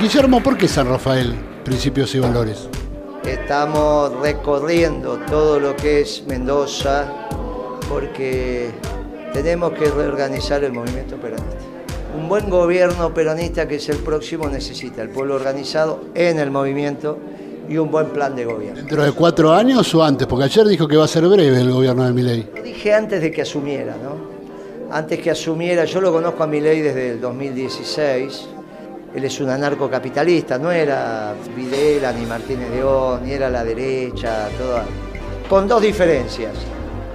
Guillermo, ¿por qué San Rafael, principios y valores? Estamos recorriendo todo lo que es Mendoza porque tenemos que reorganizar el movimiento peronista. Un buen gobierno peronista que es el próximo necesita el pueblo organizado en el movimiento y un buen plan de gobierno. ¿Dentro de cuatro años o antes? Porque ayer dijo que va a ser breve el gobierno de Milei. Lo dije antes de que asumiera, ¿no? Antes que asumiera, yo lo conozco a Milei desde el 2016. Él es un anarcocapitalista, no era Videla ni Martínez de Oz, ni era la derecha, toda. Con dos diferencias.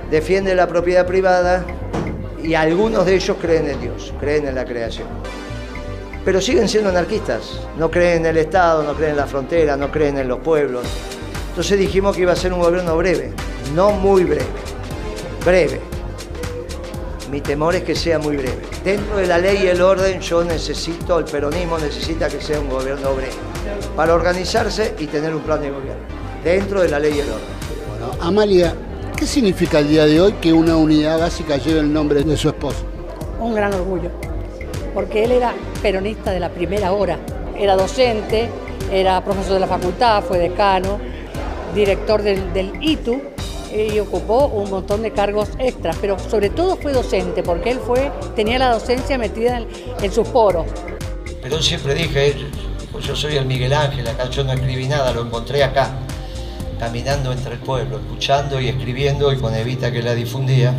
Defiende la propiedad privada y algunos de ellos creen en Dios, creen en la creación. Pero siguen siendo anarquistas, no creen en el Estado, no creen en la frontera, no creen en los pueblos. Entonces dijimos que iba a ser un gobierno breve, no muy breve, breve. Mi temor es que sea muy breve. Dentro de la ley y el orden yo necesito, el peronismo necesita que sea un gobierno breve, para organizarse y tener un plan de gobierno, dentro de la ley y el orden. Bueno, Amalia, ¿qué significa el día de hoy que una unidad básica lleve el nombre de su esposo? Un gran orgullo, porque él era peronista de la primera hora, era docente, era profesor de la facultad, fue decano, director del, del ITU y ocupó un montón de cargos extras, pero sobre todo fue docente, porque él fue, tenía la docencia metida en, en sus poros. Pero siempre dije, pues yo soy el Miguel Ángel, acá yo no escribí nada, lo encontré acá, caminando entre el pueblo, escuchando y escribiendo, y con Evita que la difundía,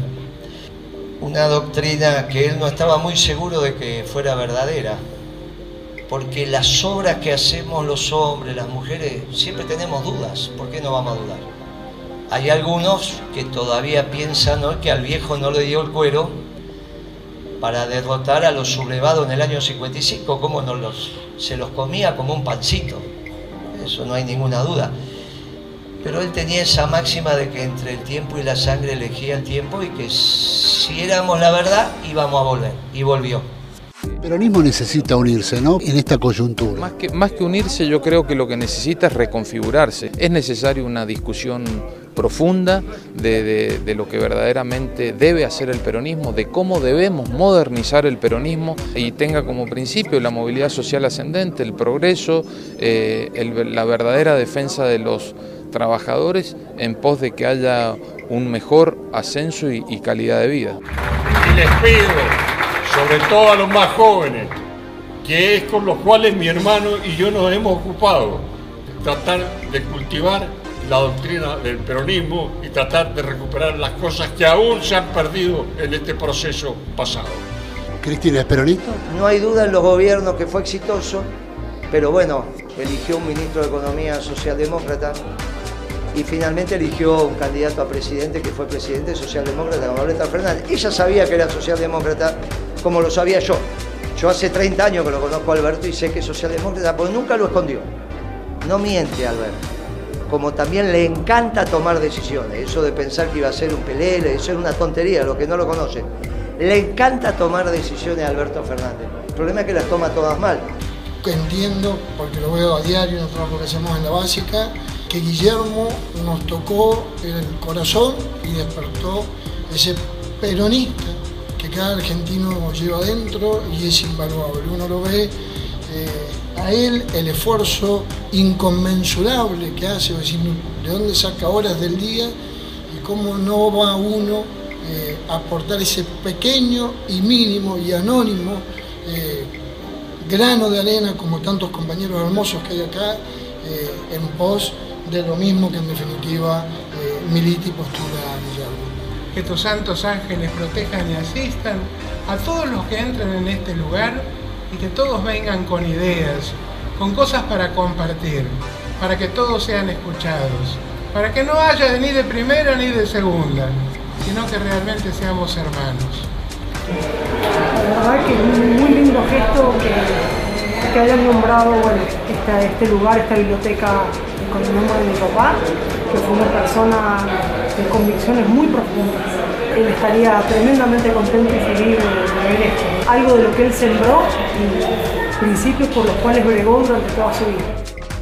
una doctrina que él no estaba muy seguro de que fuera verdadera, porque las obras que hacemos los hombres, las mujeres, siempre tenemos dudas, ¿por qué no vamos a dudar? Hay algunos que todavía piensan ¿no? que al viejo no le dio el cuero para derrotar a los sublevados en el año 55, como no los, se los comía como un pancito, eso no hay ninguna duda. Pero él tenía esa máxima de que entre el tiempo y la sangre elegía el tiempo y que si éramos la verdad íbamos a volver, y volvió. El peronismo necesita unirse, ¿no? En esta coyuntura. Más que, más que unirse, yo creo que lo que necesita es reconfigurarse. Es necesaria una discusión profunda de, lo que verdaderamente debe hacer el peronismo, de cómo debemos modernizar el peronismo y tenga como principio la movilidad social ascendente, el progreso, eh, la verdadera defensa de los trabajadores en pos de que haya un mejor ascenso y, y calidad de vida. Y les pido, sobre todo a los más jóvenes, que es con los cuales mi hermano y yo nos hemos ocupado, tratar de cultivar la doctrina del peronismo y tratar de recuperar las cosas que aún se han perdido en este proceso pasado. Cristina, ¿es peronista? No hay duda en los gobiernos que fue exitoso, pero bueno, eligió un ministro de Economía socialdemócrata y finalmente eligió un candidato a presidente que fue presidente socialdemócrata, Alberto Fernández. Ella sabía que era socialdemócrata como lo sabía yo. Yo hace 30 años que lo conozco a Alberto y sé que es socialdemócrata, porque nunca lo escondió. No miente Alberto como también le encanta tomar decisiones. Eso de pensar que iba a ser un pelele, eso es una tontería, los que no lo conocen. Le encanta tomar decisiones a Alberto Fernández. El problema es que las toma todas mal. Entiendo, porque lo veo a diario en el trabajo que hacemos en la básica, que Guillermo nos tocó el corazón y despertó ese peronista que cada argentino lleva adentro y es invaluable. Uno lo ve eh, a él el esfuerzo inconmensurable que hace, de dónde saca horas del día y cómo no va uno eh, a aportar ese pequeño y mínimo y anónimo eh, grano de arena, como tantos compañeros hermosos que hay acá, eh, en pos de lo mismo que en definitiva milita y postula Guillermo. Que tus santos ángeles protejan y asistan a todos los que entren en este lugar y que todos vengan con ideas, con cosas para compartir, para que todos sean escuchados, para que no haya ni de primera ni de segunda, sino que realmente seamos hermanos. La verdad que es un muy lindo gesto que, que hayan nombrado bueno, este lugar, esta biblioteca con el nombre de mi papá, que fue una persona de convicciones muy profundas. Él estaría tremendamente contento y feliz de, de ver esto. Algo de lo que él sembró y principios por los cuales bregó durante toda su vida.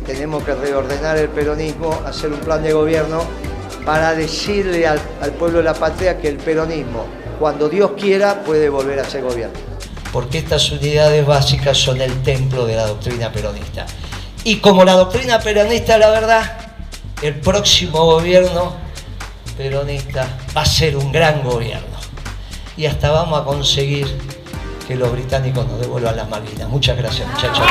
Tenemos que reordenar el peronismo, hacer un plan de gobierno para decirle al, al pueblo de la patria que el peronismo cuando Dios quiera puede volver a ser gobierno. Porque estas unidades básicas son el templo de la doctrina peronista. Y como la doctrina peronista, la verdad, el próximo gobierno peronista va a ser un gran gobierno. Y hasta vamos a conseguir que los británicos nos devuelvan las Malvinas. Muchas gracias, muchachos.